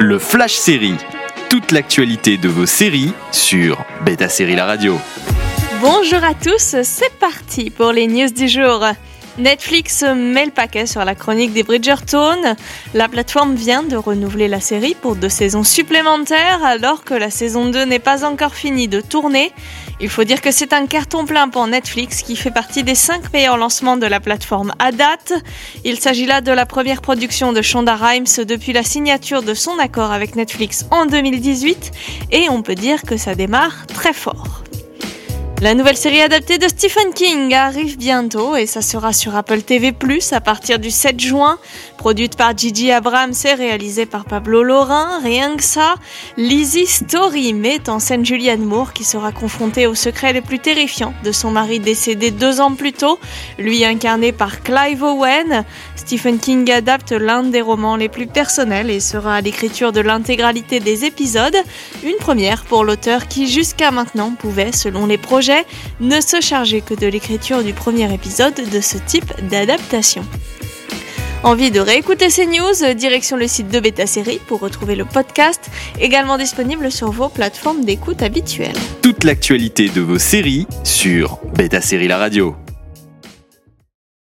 Le Flash Série. Toute l'actualité de vos séries sur Beta Série La Radio. Bonjour à tous, c'est parti pour les news du jour. Netflix met le paquet sur la chronique des Bridgerton. La plateforme vient de renouveler la série pour deux saisons supplémentaires alors que la saison 2 n'est pas encore finie de tourner. Il faut dire que c'est un carton plein pour Netflix qui fait partie des cinq meilleurs lancements de la plateforme à date. Il s'agit là de la première production de Shonda Rhimes depuis la signature de son accord avec Netflix en 2018 et on peut dire que ça démarre très fort. La nouvelle série adaptée de Stephen King arrive bientôt et ça sera sur Apple TV+, à partir du 7 juin. Produite par Gigi Abrams et réalisée par Pablo Laurin, rien que ça, Lizzie Story met en scène Julianne Moore qui sera confrontée aux secrets les plus terrifiants de son mari décédé deux ans plus tôt, lui incarné par Clive Owen. Stephen King adapte l'un des romans les plus personnels et sera à l'écriture de l'intégralité des épisodes, une première pour l'auteur qui jusqu'à maintenant pouvait, selon les projets, ne se charger que de l'écriture du premier épisode de ce type d'adaptation. Envie de réécouter ces news Direction le site de Beta pour retrouver le podcast, également disponible sur vos plateformes d'écoute habituelles. Toute l'actualité de vos séries sur Beta Série La Radio.